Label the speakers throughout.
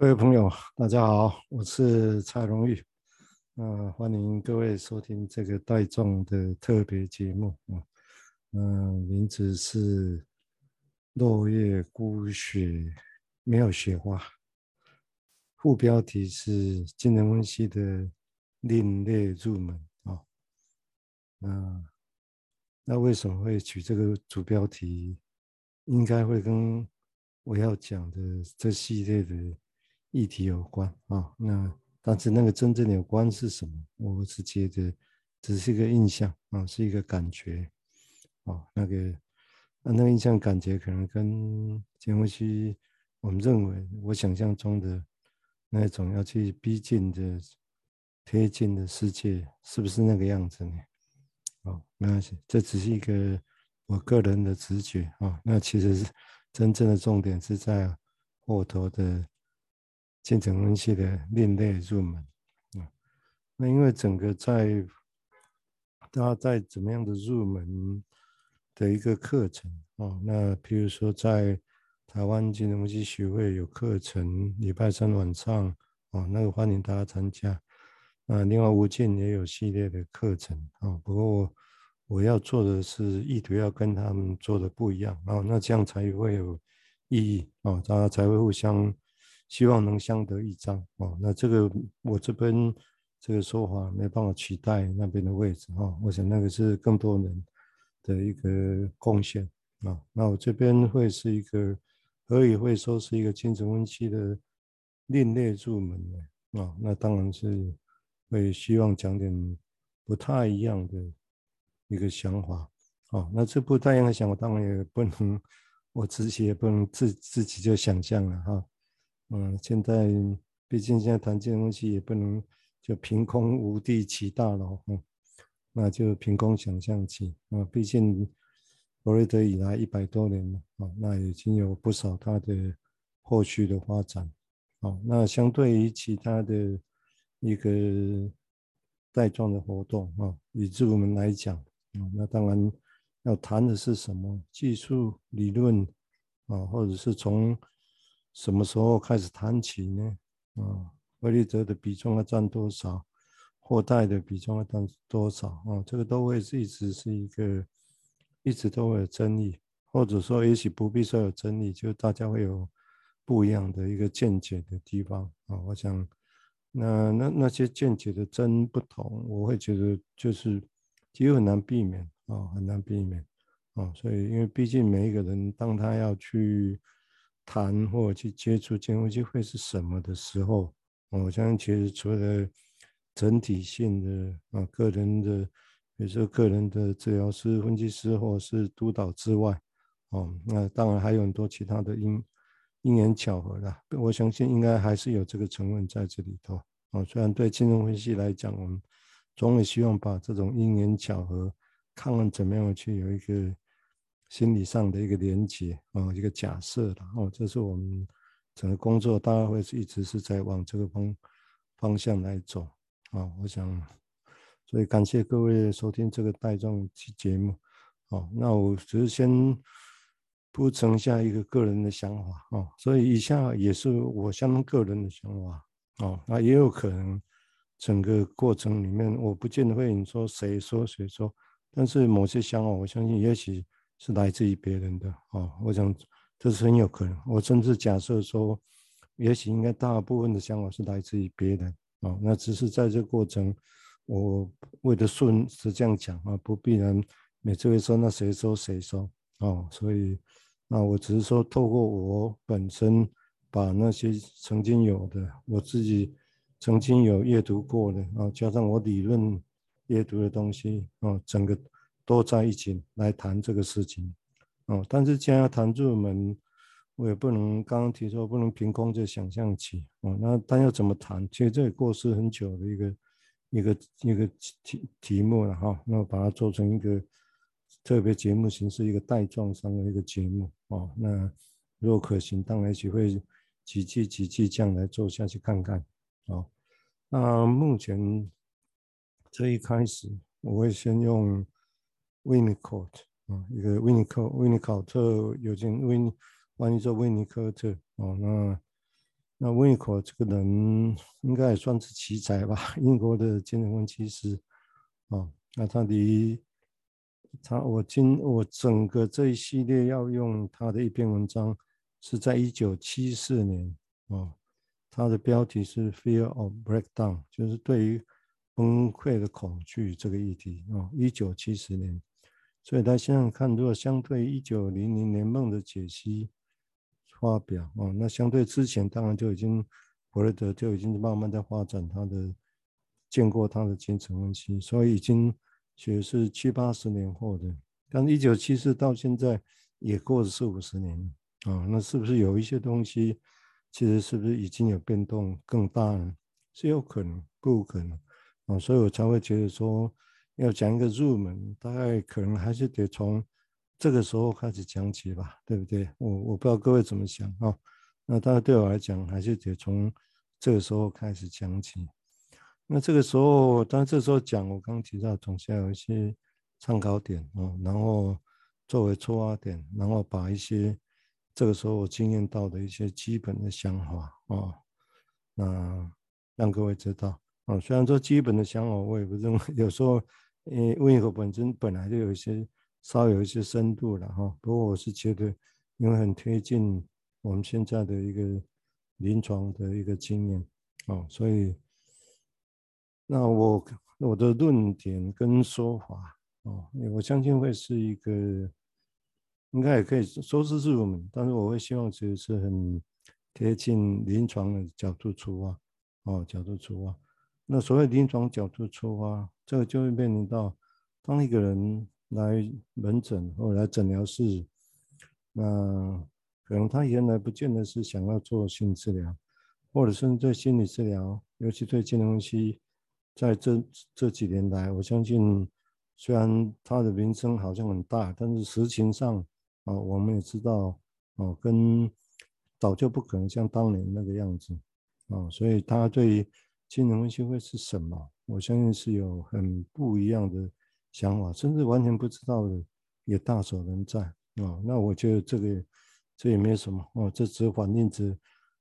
Speaker 1: 各位朋友，大家好，我是蔡荣玉，呃，欢迎各位收听这个带状的特别节目啊，嗯、名字是落叶孤雪，没有雪花，副标题是精神分析的另类入门啊，那、呃、那为什么会取这个主标题？应该会跟我要讲的这系列的。议题有关啊，那但是那个真正有关是什么？我是觉得只是一个印象啊，是一个感觉啊，那个那个印象感觉可能跟前夫妻我们认为我想象中的那种要去逼近的贴近的世界，是不是那个样子呢？哦，没关系，这只是一个我个人的直觉啊。那其实是真正的重点是在后头的。精神分析的另类入门啊，那因为整个在大家在怎么样的入门的一个课程啊，那比如说在台湾金融分析学会有课程，礼拜三晚上啊，那个欢迎大家参加啊。另外无尽也有系列的课程啊，不过我我要做的是意图要跟他们做的不一样啊，那这样才会有意义啊，大家才会互相。希望能相得益彰哦。那这个我这边这个说法没办法取代那边的位置哈。我想那个是更多人的一个贡献啊。那我这边会是一个，可以会说是一个精神分析的另类入门的啊。那当然是会希望讲点不太一样的一个想法啊。那这不太一样的想法，当然也不能 我自己也不能自自己就想象了哈。嗯，现在毕竟现在谈这些东西也不能就凭空无地起大楼，嗯，那就凭空想象起啊。毕竟弗洛伊德以来一百多年了啊，那已经有不少他的后续的发展。好，那相对于其他的一个带状的活动啊，以至我们来讲啊，那当然要谈的是什么技术理论啊，或者是从。什么时候开始谈起呢？啊，弗洛伊德的比重要占多少？后代的比重要占多少？啊，这个都会是一直是一个，一直都会有争议，或者说也许不必说有争议，就大家会有不一样的一个见解的地方啊。我想，那那那些见解的真不同，我会觉得就是几乎很难避免啊，很难避免啊。所以，因为毕竟每一个人，当他要去。谈或者去接触金融机会是什么的时候，我相信其实除了整体性的啊个人的，比如说个人的治疗师、分析师或者是督导之外，哦，那当然还有很多其他的因因缘巧合啦。我相信应该还是有这个成分在这里头。哦，虽然对精神分析来讲，我们总也希望把这种因缘巧合，看看怎么样去有一个。心理上的一个连接啊，一个假设了哦，这是我们整个工作大概会是一直是在往这个方方向来走啊。我想，所以感谢各位收听这个带状期节目。哦，那我只是先铺陈下一个个人的想法啊，所以以下也是我相当个人的想法哦。那也有可能整个过程里面，我不见得会你说谁说谁说，但是某些想法，我相信也许。是来自于别人的哦，我想这是很有可能。我甚至假设说，也许应该大部分的想法是来自于别人哦。那只是在这过程，我为了顺是这样讲啊，不必然每次会说那谁说谁说哦。所以那我只是说，透过我本身把那些曾经有的，我自己曾经有阅读过的啊，加上我理论阅读的东西啊，整个。都在一起来谈这个事情，哦，但是既然要谈入门，我也不能刚刚提出不能凭空就想象起，哦，那但要怎么谈？其实这也过时很久的一个一个一个题题目了哈，那我把它做成一个特别节目形式，一个带状上的一个节目，哦，那如果可行，当然也会几季几季这样来做下去看看，哦，那目前这一开始我会先用。维尼考特啊，一个维尼考维尼考特有件维尼，翻译做维尼科特哦。那那温尼科这个人应该也算是奇才吧，英国的精神分析师。哦，那他的他我今我整个这一系列要用他的一篇文章，是在一九七四年哦，他的标题是 “Fear of Breakdown”，就是对于崩溃的恐惧这个议题哦，一九七四年，所以他现在看，如果相对一九零零年梦的解析发表哦，那相对之前当然就已经弗雷德就已经慢慢在发展他的。见过他的精神分析，所以已经其实是七八十年后的，但一九七四到现在也过了四五十年啊，那是不是有一些东西，其实是不是已经有变动更大了？是有可能，不可能啊，所以我才会觉得说，要讲一个入门，大概可能还是得从这个时候开始讲起吧，对不对？我我不知道各位怎么想啊，那大概对我来讲，还是得从这个时候开始讲起。那这个时候，当然这时候讲，我刚刚提到总是要有一些参考点哦，然后作为出发点，然后把一些这个时候我经验到的一些基本的想法哦，那让各位知道哦。虽然说基本的想法，我也不认为有时候，因为温尼科本身本来就有一些稍有一些深度了哈。不过我是觉得，因为很贴近我们现在的一个临床的一个经验哦，所以。那我我的论点跟说法哦，我相信会是一个，应该也可以说是入门，但是我会希望其实是很贴近临床的角度出发，哦，角度出发。那所谓临床角度出发，这个就会面临到，当一个人来门诊或者来诊疗室，那可能他原来不见得是想要做心理治疗，或者是对心理治疗，尤其对精神分析。在这这几年来，我相信，虽然他的名声好像很大，但是实情上，啊，我们也知道，哦，跟早就不可能像当年那个样子，啊，所以他对金融分析会是什么，我相信是有很不一样的想法，甚至完全不知道的也大有人在，啊，那我觉得这个这也没什么，哦，这只反映着，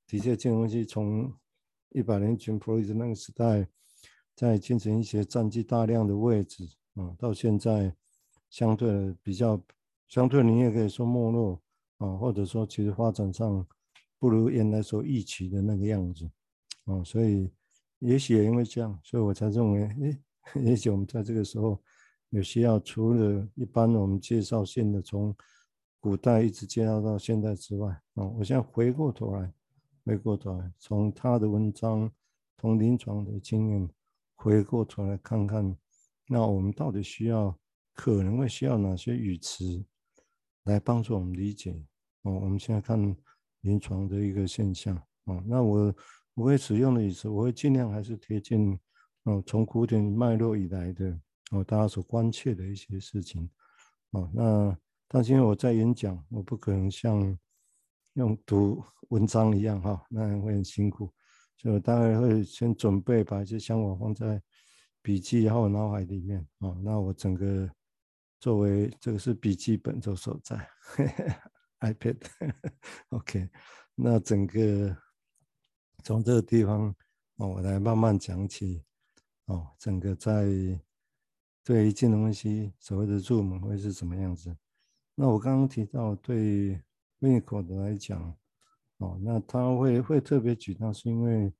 Speaker 1: 的确金融分析从一百年前弗洛伊德那个时代。在精神医学占据大量的位置啊，到现在相对的比较，相对你也可以说没落啊，或者说其实发展上不如原来所预期的那个样子啊，所以也许也因为这样，所以我才认为，诶，也许我们在这个时候有需要除了一般我们介绍性的从古代一直介绍到现在之外啊，我现在回过头来，回过头来从他的文章，从临床的经验。回过头来看看，那我们到底需要可能会需要哪些语词来帮助我们理解哦？我们现在看临床的一个现象哦，那我我会使用的语词，我会尽量还是贴近哦，从古典脉络以来的哦，大家所关切的一些事情哦。那但是因为我在演讲，我不可能像用读文章一样哈，那样会很辛苦。就大概会先准备把一些想法放在笔记还有脑海里面啊。那我整个作为这个是笔记本就所在，iPad，OK。那整个从这个地方哦，我来慢慢讲起哦。整个在对于精神分析所谓的入门会是什么样子？那我刚刚提到对温尼科的来讲。哦，那他会会特别举到，是因为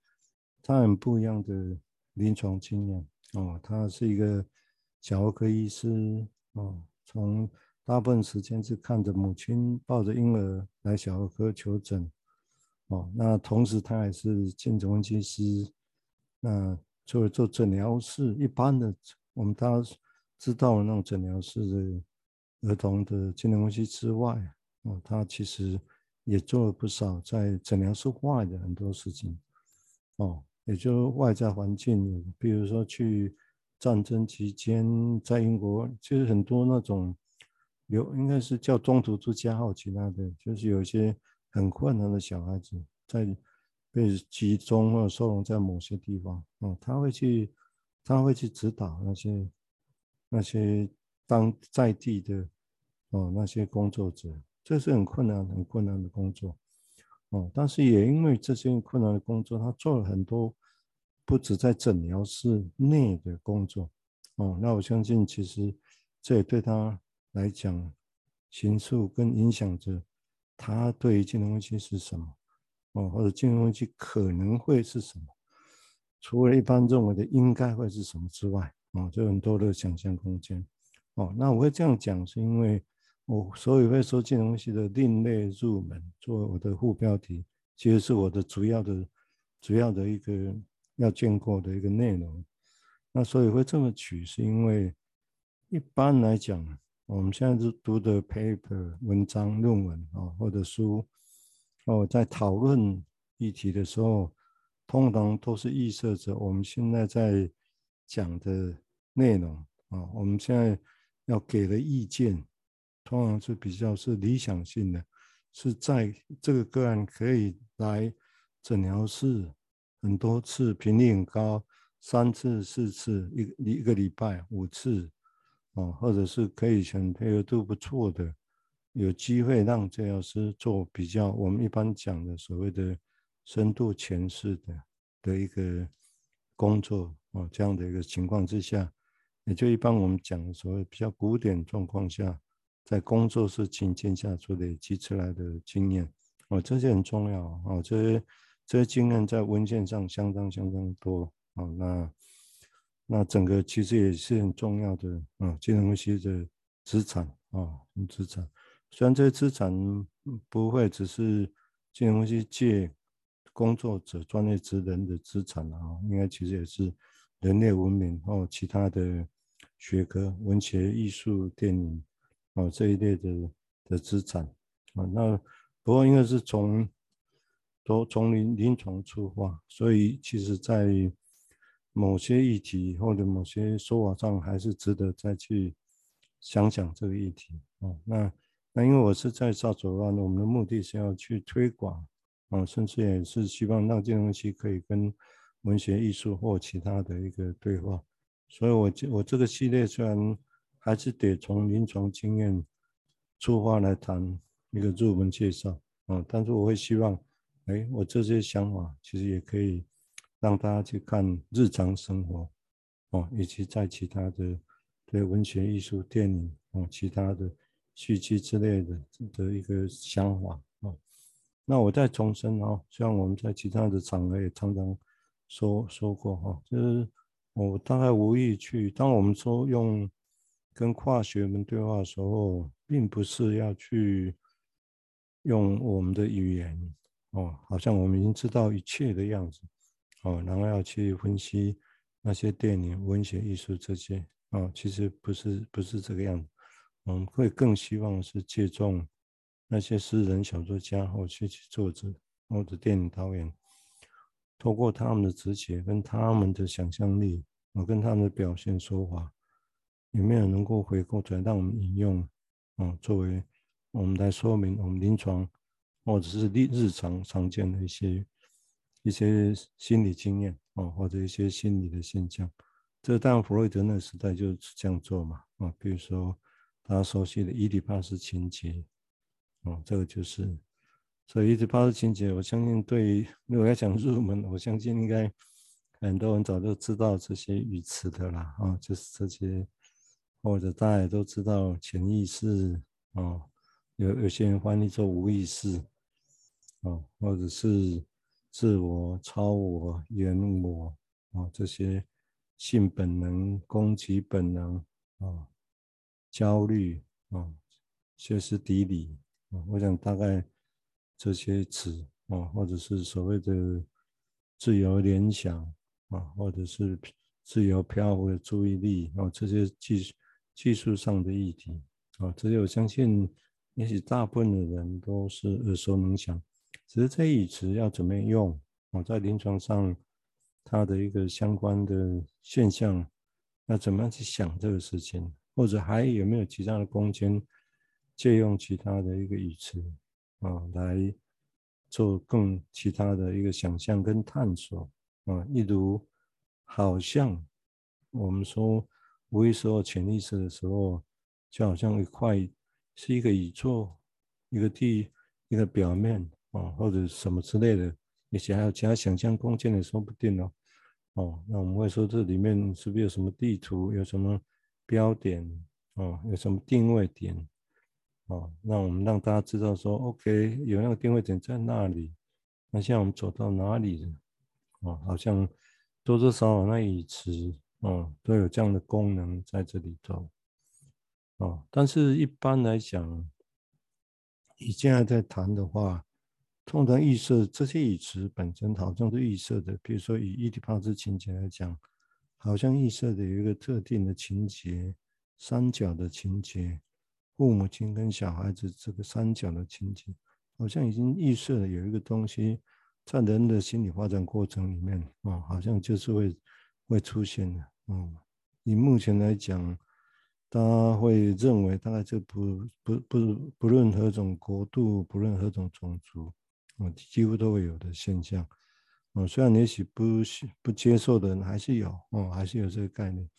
Speaker 1: 他很不一样的临床经验。哦，他是一个小儿科医师。哦，从大部分时间是看着母亲抱着婴儿来小儿科求诊。哦，那同时他还是精神分析师。那除了做诊疗室一般的，我们大家知道的那种诊疗室的儿童的精神分析之外，哦，他其实。也做了不少在诊疗室外的很多事情，哦，也就外在环境，比如说去战争期间在英国，其实很多那种有应该是叫中途之家或其他的，就是有一些很困难的小孩子在被集中或收容在某些地方，哦，他会去他会去指导那些那些当在地的哦那些工作者。这是很困难、很困难的工作，哦，但是也因为这些困难的工作，他做了很多不止在诊疗室内的工作，哦，那我相信其实这也对他来讲，形塑跟影响着他对于金融危机是什么，哦，或者金融危机可能会是什么，除了一般认为的应该会是什么之外，哦，就很多的想象空间，哦，那我会这样讲是因为。我所以会说金融分析的另类入门，作为我的副标题，其实是我的主要的、主要的一个要建构的一个内容。那所以会这么取，是因为一般来讲，我们现在是读的 paper 文章、论文啊，或者书，哦，在讨论议题的时候，通常都是预设着我们现在在讲的内容啊，我们现在要给的意见。通常是比较是理想性的，是在这个个案可以来诊疗室很多次，频率很高，三次、四次，一一个礼拜五次，哦，或者是可以选配合度不错的，有机会让治疗师做比较，我们一般讲的所谓的深度诠释的的一个工作哦，这样的一个情况之下，也就一般我们讲的所谓比较古典状况下。在工作室情境下所累积出来的经验，哦，这些很重要哦。这些这些经验在文献上相当相当多哦。那那整个其实也是很重要的啊，金融分析的资产啊，资产。虽然这些资产不会只是金融分析界工作者、专业职人的资产啊，应该其实也是人类文明哦，其他的学科、文学、艺术、电影。哦，这一类的的资产啊，那不过应该是从都从临临床出发，所以其实在某些议题或者某些说法上，还是值得再去想想这个议题啊。那那因为我是在少佐湾，我们的目的是要去推广啊，甚至也是希望让这东西可以跟文学艺术或其他的一个对话，所以我我这个系列虽然。还是得从临床经验出发来谈一个入门介绍啊，但是我会希望，哎，我这些想法其实也可以让大家去看日常生活哦，以及在其他的对文学、艺术、电影哦，其他的戏剧之类的的一个想法哦。那我再重申啊，像我们在其他的场合也常常说说过哈，就是我大概无意去，当我们说用。跟跨学们对话的时候，并不是要去用我们的语言哦，好像我们已经知道一切的样子哦，然后要去分析那些电影、文学、艺术这些哦，其实不是不是这个样子。我们会更希望是借重那些诗人、小说家或戏剧作者或者电影导演，透过他们的直觉跟他们的想象力，我跟他们的表现手法。有没有能够回过头来让我们引用，啊，作为我们来说明我们临床或者是日日常常见的一些一些心理经验哦，或者一些心理的现象。这当然弗洛伊德那个时代就是这样做嘛，啊，比如说大家熟悉的伊底帕斯情节，哦，这个就是，所以伊底帕斯情节，我相信对于如果要讲入门，我相信应该很多人早就知道这些语词的啦，啊，就是这些。或者大家也都知道潜意识哦，有有些人翻译做无意识哦，或者是自我、超我、原我哦，这些性本能、攻击本能啊、焦虑啊，歇斯底里啊，我想大概这些词啊，或者是所谓的自由联想啊，或者是自由漂浮的注意力啊，这些技。技术上的议题啊，这些我相信，也许大部分的人都是耳熟能详。只是这语词要怎么用啊，在临床上，它的一个相关的现象，要怎么样去想这个事情，或者还有没有其他的空间，借用其他的一个语词啊，来做更其他的一个想象跟探索啊，例如，好像我们说。无意识或潜意识的时候，就好像一块是一个宇宙，一个地，一个表面哦，或者什么之类的，也许还有其他想象空间也说不定哦。哦，那我们会说这里面是不是有什么地图，有什么标点，哦，有什么定位点，哦，那我们让大家知道说，OK，有那个定位点在那里，那现在我们走到哪里了？哦，好像多多少少那语词，哦，都有这样的功能在这里头。哦，但是一般来讲，你现在在谈的话，通常预设这些语词本身好像是预设的，比如说以伊底帕斯情节来讲，好像预设的有一个特定的情节，三角的情节，父母亲跟小孩子这个三角的情节，好像已经预设了有一个东西在人的心理发展过程里面，哦，好像就是会会出现的，嗯，以目前来讲。大家会认为，大概就不不不不论何种国度，不论何种种族，嗯，几乎都会有的现象。嗯，虽然也许不不接受的人还是有，哦，还是有这个概念，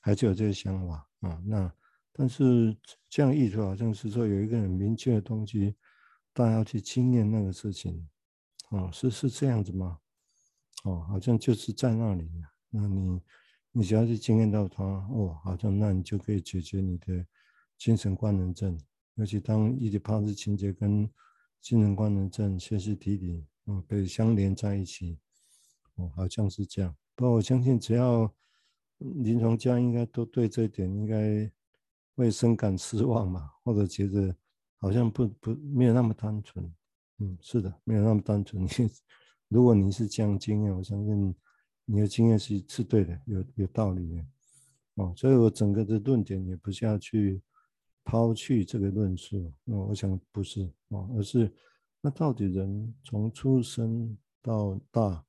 Speaker 1: 还是有这个想法，啊，那但是这样意图好像是说有一个很明确的东西，大家要去经验那个事情，哦，是是这样子吗？哦，好像就是在那里，那你。你只要是经验到它，哦，好像那你就可以解决你的精神官能症。尤其当伊底帕斯情节跟精神官能症歇斯底里，嗯，被相连在一起，哦，好像是这样。不过我相信，只要临床家应该都对这一点应该会深感失望嘛，或者觉得好像不不没有那么单纯。嗯，是的，没有那么单纯。你 如果你是这样经验，我相信。你的经验是是对的，有有道理的，哦，所以我整个的论点也不是要去抛弃这个论述，嗯，我想不是，哦，而是那到底人从出生到大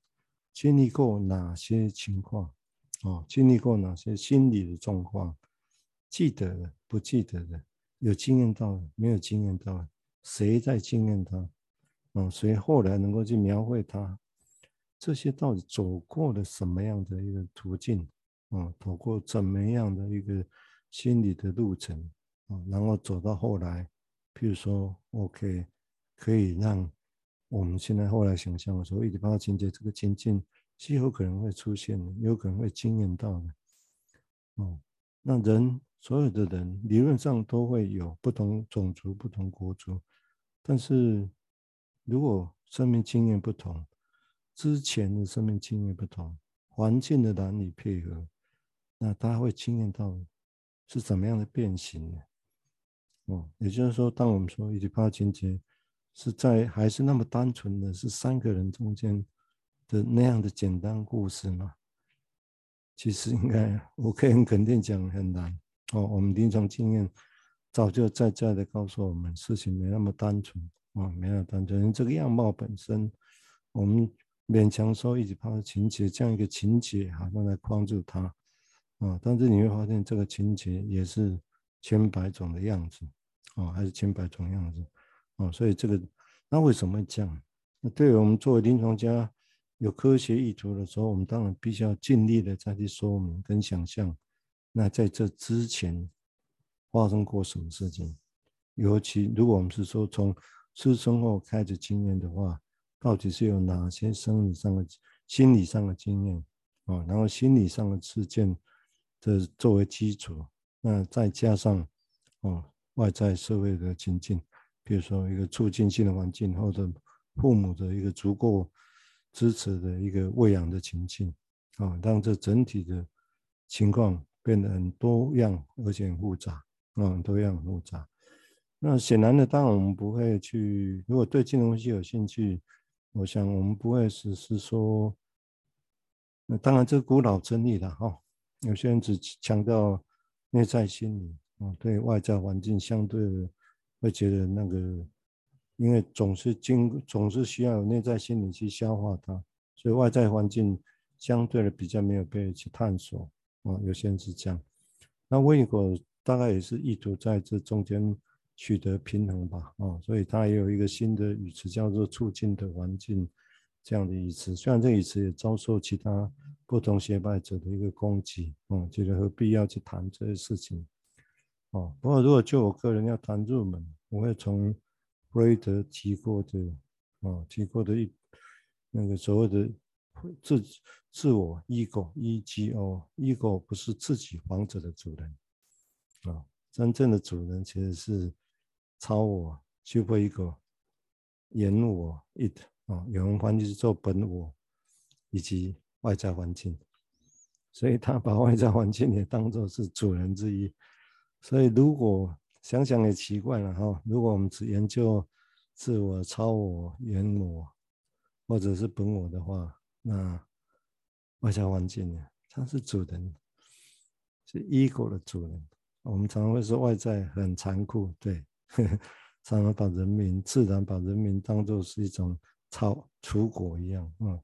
Speaker 1: 经历过哪些情况，哦，经历过哪些心理的状况，记得的，不记得的，有经验到的，没有经验到的，谁在经验他，哦，谁后来能够去描绘他？这些到底走过了什么样的一个途径啊？走过怎么样的一个心理的路程啊？然后走到后来，譬如说，OK，可以让我们现在后来想象的时候，一直帮他情节这个情境是有可能会出现的，有可能会经验到的。哦，那人所有的人理论上都会有不同种族、不同国族，但是如果生命经验不同，之前的生命经验不同，环境的男女配合，那他会经验到是怎么样的变形呢？哦，也就是说，当我们说伊底帕斯情节是在还是那么单纯的是三个人中间的那样的简单故事吗？其实应该我可以很肯定讲很难哦。我们临床经验早就在在的告诉我们，事情没那么单纯哦，没那么单纯。这个样貌本身，我们。勉强说伊底帕斯情节这样一个情节，好像来框住它，啊，但是你会发现这个情节也是千百种的样子，哦，还是千百种样子，哦，所以这个那为什么会这样？那对于我们作为临床家有科学意图的时候，我们当然必须要尽力的再去说明跟想象，那在这之前发生过什么事情？尤其如果我们是说从出生后开始经验的话。到底是有哪些生理上的、心理上的经验啊？然后心理上的事件的作为基础，那再加上哦外在社会的情境，比如说一个促进性的环境，或者父母的一个足够支持的一个喂养的情境啊，让这整体的情况变得很多样而且很复杂啊，多样很复杂。那显然的，当然我们不会去，如果对这种东西有兴趣。我想我们不会只是说，那当然这古老真理了哈。有些人只强调内在心理啊，对外在环境相对的会觉得那个，因为总是经总是需要有内在心理去消化它，所以外在环境相对的比较没有被去探索啊。有些人是这样，那卫果大概也是意图在这中间。取得平衡吧，啊，所以它也有一个新的语词叫做“促进的环境”这样的语词。虽然这个语词也遭受其他不同学派者的一个攻击，哦，觉得何必要去谈这些事情，哦。不过如果就我个人要谈入门，我会从弗洛伊德提过的啊提过的一那个所谓的自自我 ego e g o ego 不是自己房子的主人啊，真正的主人其实是超我 super ego 原我 it 啊，有人翻译是做本我以及外在环境，所以他把外在环境也当作是主人之一。所以如果想想也奇怪了哈，如果我们只研究自我、超我、原我，或者是本我的话，那外在环境呢？它是主人，是 ego 的主人。我们常常会说外在很残酷，对，呵 呵常常把人民、自然把人民当作是一种草、刍果一样啊、嗯。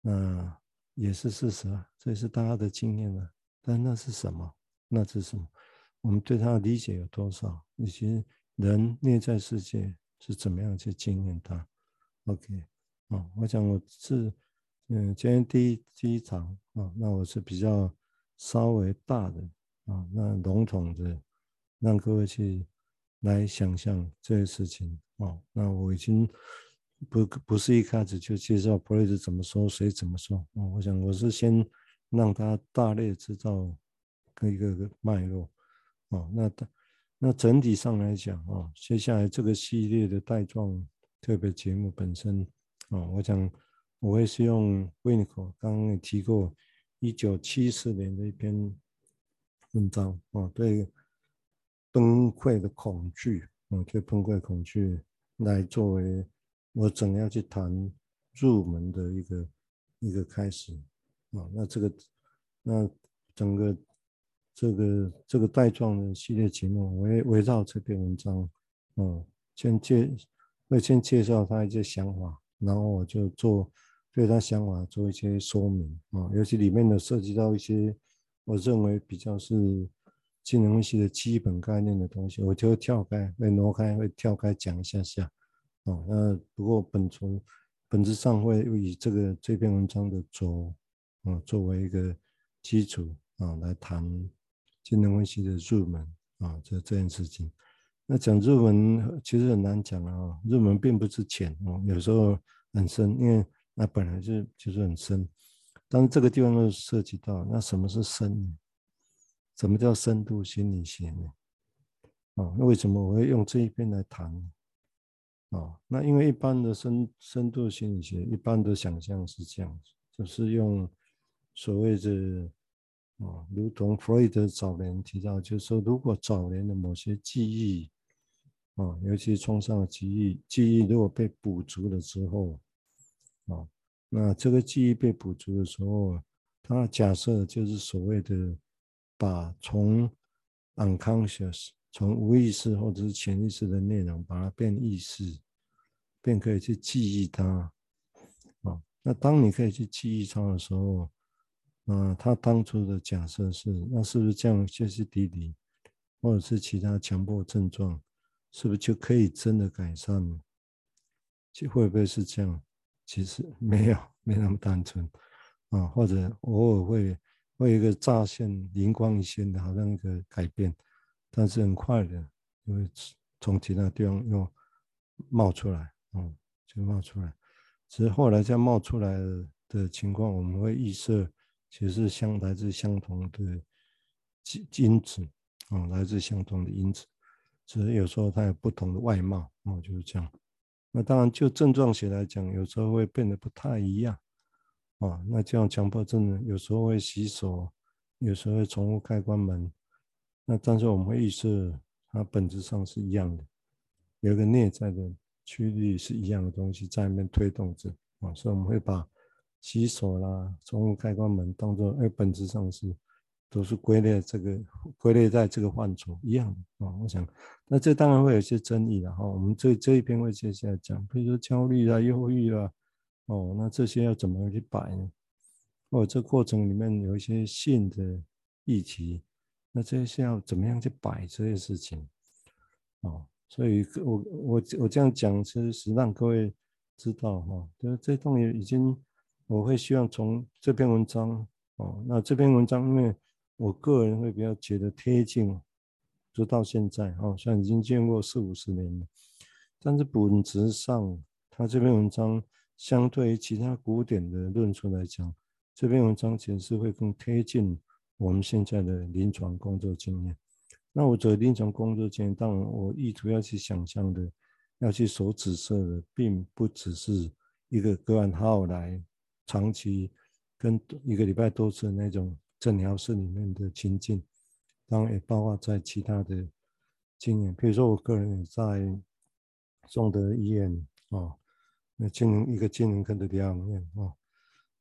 Speaker 1: 那也是事实啊，这是大家的经验啊。但那是什么？那是什么？我们对他的理解有多少？以及人内在世界是怎么样去经验它？OK，啊，我想我是，嗯，今天第一第一场啊，那我是比较稍微大的啊，那笼统的让各位去来想象这些事情啊。那我已经不不是一开始就介绍弗洛伊德怎么说，谁怎么说啊？我想我是先让他大略知道一个个脉络。哦，那那整体上来讲，哦，接下来这个系列的带状特别节目本身，哦，我想我会是用 Vinnico 刚刚也提过，一九七四年的一篇文章，哦，对崩溃的恐惧，哦，对崩溃恐惧来作为我怎样去谈入门的一个一个开始，啊，那这个那整个。这个这个带状的系列节目，围围绕这篇文章，嗯，先介会先介绍他一些想法，然后我就做对他想法做一些说明啊，尤其里面的涉及到一些我认为比较是金融分析的基本概念的东西，我就会跳开，会挪开，会跳开讲一下下，啊，那不过本从本质上会以这个这篇文章的轴啊作为一个基础啊来谈。精神分析的入门啊，这这件事情，那讲入门其实很难讲啊。入门并不是浅哦，有时候很深，因为那本来就就是很深。但是这个地方都涉及到，那什么是深呢？什么叫深度心理学呢？啊，那为什么我会用这一篇来谈呢？啊，那因为一般的深深度心理学，一般的想象是这样子，就是用所谓的。啊，如同弗洛伊德早年提到，就是说，如果早年的某些记忆，啊，尤其是创伤的记忆，记忆如果被补足了之后，啊，那这个记忆被补足的时候，他假设就是所谓的把从 unconscious，从无意识或者是潜意识的内容，把它变意识，便可以去记忆它。啊，那当你可以去记忆它的时候，啊，他当初的假设是，那是不是这样歇斯底里，或者是其他强迫症状，是不是就可以真的改善呢？其实会不会是这样？其实 没有，没那么单纯啊。或者偶尔会会有一个乍现灵光一现的，好像一个改变，但是很快的，因为从其他地方又冒出来，嗯，就冒出来。只是后来这样冒出来的情况，我们会预设。其实是相来自相同的因因子啊，来自相同的因子，只是有时候它有不同的外貌啊，就是这样。那当然就症状学来讲，有时候会变得不太一样啊。那这样强迫症呢，有时候会洗手，有时候会重复开关门。那但是我们会预设它本质上是一样的，有一个内在的驱力是一样的东西在那边推动着啊，所以我们会把。洗手啦，从开关门，当做哎，本质上是都是归类这个归类在这个范畴一样的啊。我想，那这当然会有些争议的哈。我们这这一篇会接下来讲，比如说焦虑啦、忧郁啦，哦，那这些要怎么去摆呢？或者这过程里面有一些性的议题，那这些要怎么样去摆这些事情？哦，所以我我我这样讲，其实是让各位知道哈，就是这东西已经。我会希望从这篇文章哦，那这篇文章，因为我个人会比较觉得贴近，直到现在哦，虽然已经见过四五十年了，但是本质上他这篇文章相对于其他古典的论述来讲，这篇文章其实是会更贴近我们现在的临床工作经验。那我做临床工作经验，当然我意图要去想象的，要去所指涉的，并不只是一个个案号来长期跟一个礼拜多次的那种诊疗室里面的情境，当然也包括在其他的。经验，比如说我个人也在中德医院啊、那精神一个精神科的疗养院啊，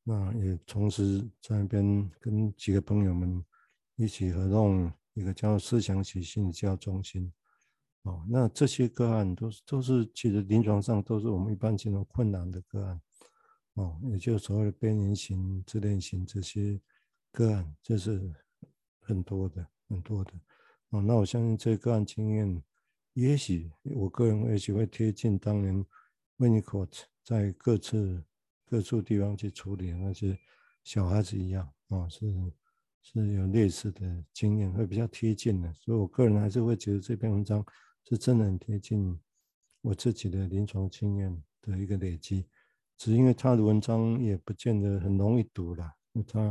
Speaker 1: 那也同时在那边跟几个朋友们一起合动一个叫思想起心理教中心哦，那这些个案都是都是其实临床上都是我们一般见到困难的个案哦，也就所谓的边缘型、自恋型这些个案，这是很多的很多的。哦，那我相信这个案经验，也许我个人也许会贴近当年 Winnicott 在各次各处地方去处理那些小孩子一样，啊，是是有类似的经验，会比较贴近的。所以我个人还是会觉得这篇文章是真的很贴近我自己的临床经验的一个累积。只因为他的文章也不见得很容易读了，他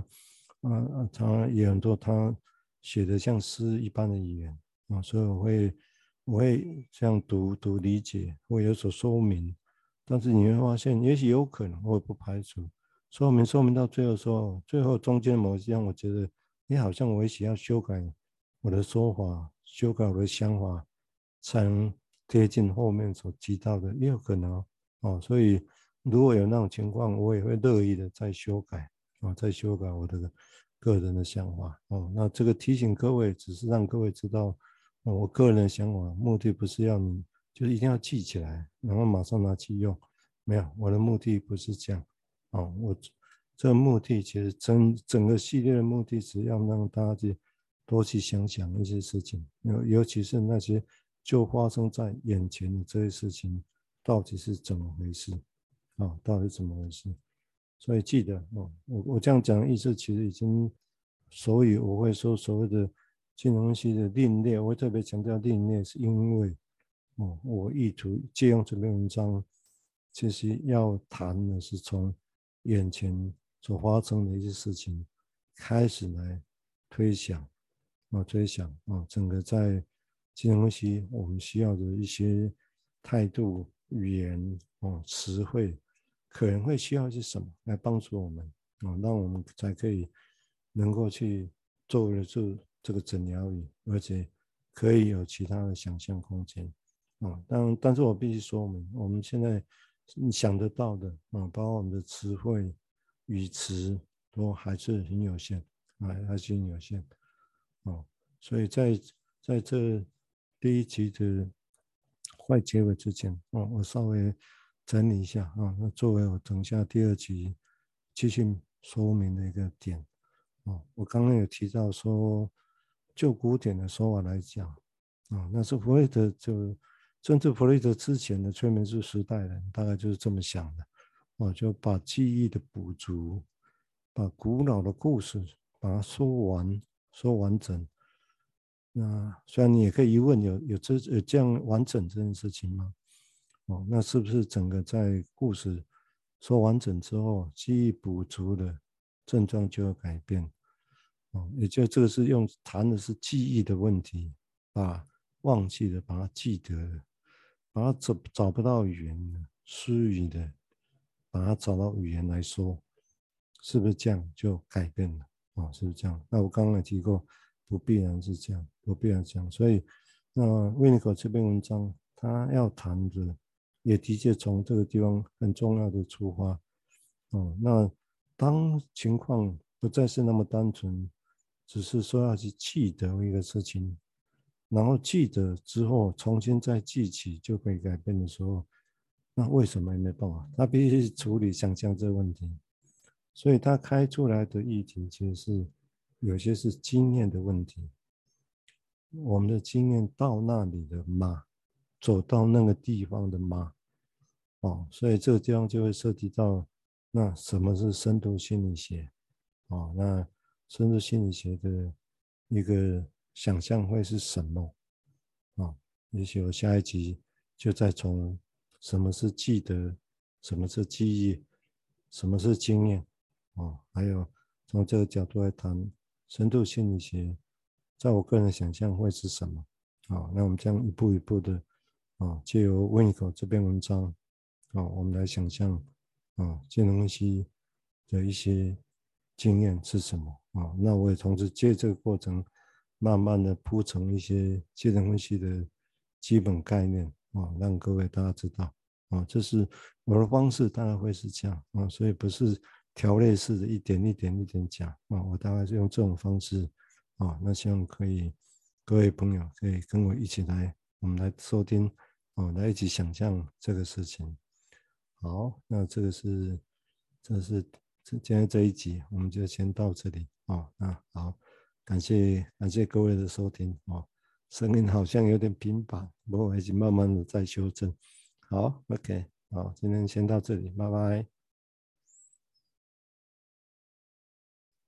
Speaker 1: 啊啊，他也很多他。写的像诗一般的语言啊，所以我会我会这样读读理解，会有所说明。但是你会发现，也许有可能，我也不排除说明说明到最后说，最后中间某一项，我觉得你好像我也许要修改我的说法，修改我的想法，才能贴近后面所提到的，也有可能哦。所以如果有那种情况，我也会乐意的再修改啊，再修改我的。个人的想法哦，那这个提醒各位，只是让各位知道，我个人的想法，目的不是要你就是一定要记起来，然后马上拿去用，没有，我的目的不是这样，哦，我这个目的其实整整个系列的目的是要让大家去多去想想一些事情，尤尤其是那些就发生在眼前的这些事情，到底是怎么回事，啊，到底怎么回事？所以记得哦，我我这样讲的意思其实已经，所以我会说所谓的金融系的另类，我会特别强调另类，是因为哦，我意图借用这篇文章，其实要谈的是从眼前所发生的一些事情开始来推想啊，推想啊，整个在金融系我们需要的一些态度、语言哦、词汇。可能会需要一些什么来帮助我们啊，让我们才可以能够去做得住这个诊疗椅，而且可以有其他的想象空间啊。但但是我必须说明，我们现在想得到的啊，包括我们的词汇、语词都还是很有限啊，还是很有限啊。所以在在这第一集的快结尾之前啊，我稍微。整理一下啊，那作为我等下第二集继续说明的一个点啊，我刚刚有提到说，就古典的说法来讲啊，那是弗雷德就甚至弗雷德之前的催眠术时代人大概就是这么想的，我，就把记忆的补足，把古老的故事把它说完，说完整。那虽然你也可以疑问，有有这有这样完整这件事情吗？哦，那是不是整个在故事说完整之后，记忆补足了，症状就要改变？哦，也就这个是用谈的是记忆的问题，把忘记的把它记得了，把它找找不到语言的失语的，把它找到语言来说，是不是这样就改变了？哦，是不是这样？那我刚刚也提过，不必然是这样，不必然这样。所以，那维尼口这篇文章他要谈的。也的确从这个地方很重要的出发，哦，那当情况不再是那么单纯，只是说要去记得一个事情，然后记得之后重新再记起就可以改变的时候，那为什么没办法？他必须处理想象这个问题，所以他开出来的议题其实是有些是经验的问题，我们的经验到那里的吗？走到那个地方的吗？哦，所以这个地方就会涉及到，那什么是深度心理学？哦，那深度心理学的一个想象会是什么？哦，也许我下一集就再从什么是记得什么是记忆，什么是经验，哦，还有从这个角度来谈深度心理学，在我个人想象会是什么？啊，那我们这样一步一步的，啊，借由 Winnicott 这篇文章，啊，我们来想象，啊，金融分析的一些经验是什么？啊，那我也同时借这个过程，慢慢的铺成一些金融分析的基本概念。啊，让各位大家知道，啊，这是我的方式，大概会是这样，啊，所以不是条列式的，一点一点一点讲，啊，我大概是用这种方式，啊，那希望可以各位朋友可以跟我一起来，我们来收听，啊，来一起想象这个事情。好，那这个是，这是这今天这一集，我们就先到这里，啊，那好，感谢感谢各位的收听，哦。声音好像有点平板，不过我已经慢慢的在修正。好，OK，好，今天先到这里，拜拜。